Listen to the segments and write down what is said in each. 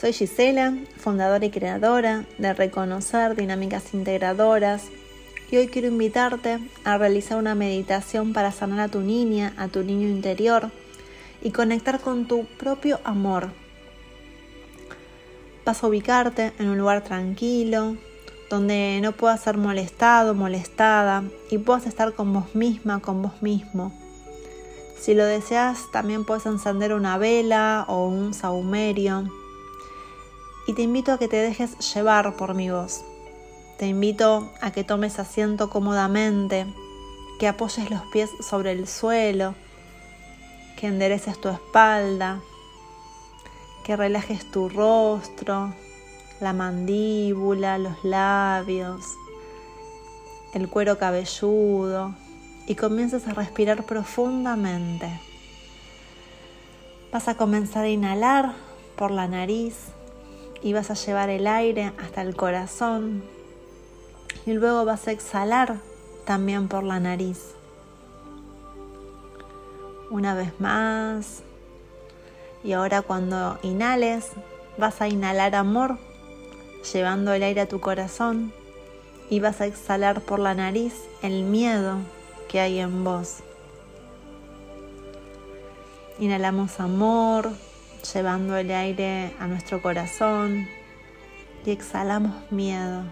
Soy Gisela, fundadora y creadora de Reconocer Dinámicas Integradoras y hoy quiero invitarte a realizar una meditación para sanar a tu niña, a tu niño interior y conectar con tu propio amor. Vas a ubicarte en un lugar tranquilo, donde no puedas ser molestado, molestada y puedas estar con vos misma, con vos mismo. Si lo deseas, también puedes encender una vela o un saumerio y te invito a que te dejes llevar por mi voz. Te invito a que tomes asiento cómodamente, que apoyes los pies sobre el suelo, que endereces tu espalda, que relajes tu rostro, la mandíbula, los labios, el cuero cabelludo y comiences a respirar profundamente. Vas a comenzar a inhalar por la nariz y vas a llevar el aire hasta el corazón y luego vas a exhalar también por la nariz. Una vez más. Y ahora cuando inhales, vas a inhalar amor, llevando el aire a tu corazón y vas a exhalar por la nariz el miedo que hay en vos. Inhalamos amor, llevando el aire a nuestro corazón y exhalamos miedo.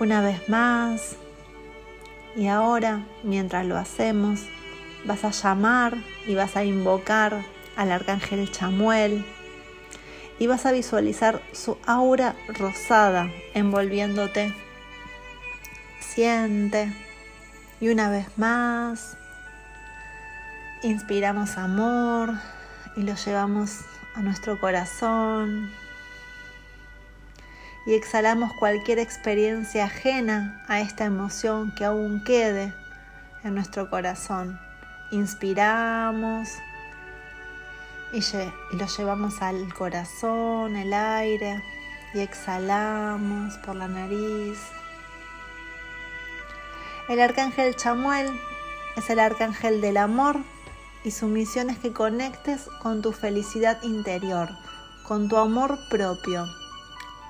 Una vez más, y ahora, mientras lo hacemos, vas a llamar y vas a invocar al arcángel Chamuel y vas a visualizar su aura rosada envolviéndote. Siente y una vez más, inspiramos amor y lo llevamos a nuestro corazón. Y exhalamos cualquier experiencia ajena a esta emoción que aún quede en nuestro corazón. Inspiramos y, lo llevamos al corazón, el aire, y exhalamos por la nariz el arcángel Chamuel es el arcángel del amor y su misión es que conectes con tu felicidad interior, con tu amor propio.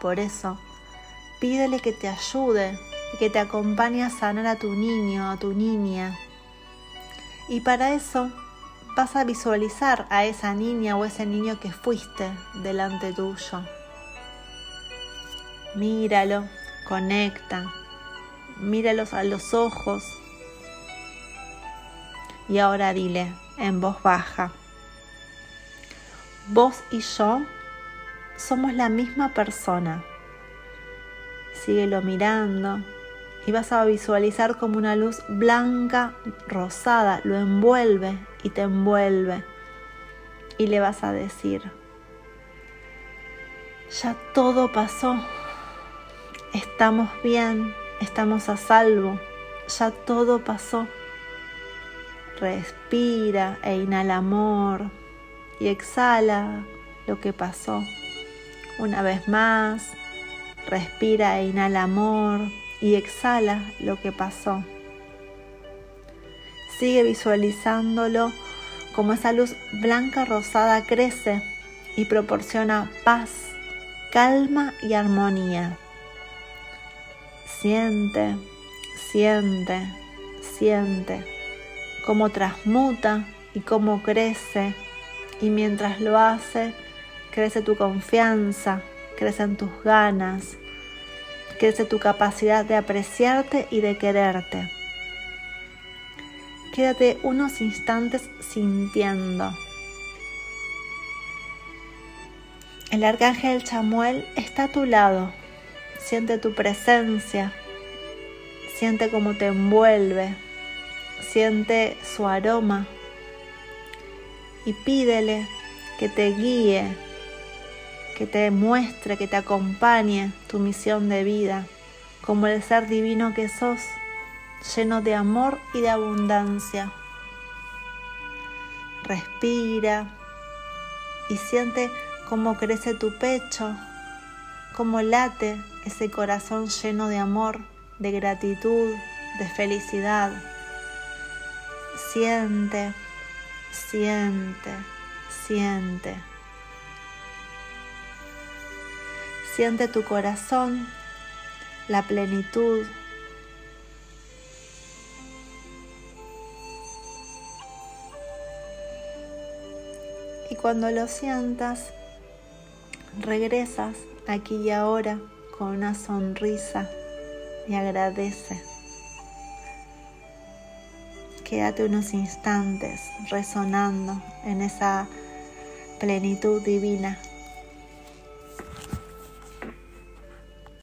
Por eso, pídele que te ayude y que te acompañe a sanar a tu niño, a tu niña. Y para eso vas a visualizar a esa niña o ese niño que fuiste delante tuyo. Míralo, conecta, míralos a los ojos y ahora dile en voz baja, vos y yo somos la misma persona. Síguelo mirando y vas a visualizar como una luz blanca, rosada, lo envuelve y te envuelve. Y le vas a decir, ya todo pasó, estamos bien, estamos a salvo, ya todo pasó. Respira e inhala amor y exhala lo que pasó. Una vez más, respira e inhala amor y exhala lo que pasó. Sigue visualizándolo como esa luz blanca rosada crece y proporciona paz, calma y armonía. Siente, siente, siente cómo transmuta y cómo crece. Y mientras lo hace, crece tu confianza, crecen tus ganas, crece tu capacidad de apreciarte y de quererte. Quédate unos instantes sintiendo. El arcángel Chamuel está a tu lado Siente tu presencia, siente cómo te envuelve, siente su aroma y pídele que te guíe, que te muestre, que te acompañe tu misión de vida como el ser divino que sos, lleno de amor y de abundancia. Respira y siente cómo crece tu pecho, cómo late ese corazón lleno de amor, de gratitud, de felicidad. Siente, siente, siente. Siente tu corazón, la plenitud. Y cuando lo sientas, regresas aquí y ahora con una sonrisa y agradece. Quédate unos instantes resonando en esa plenitud divina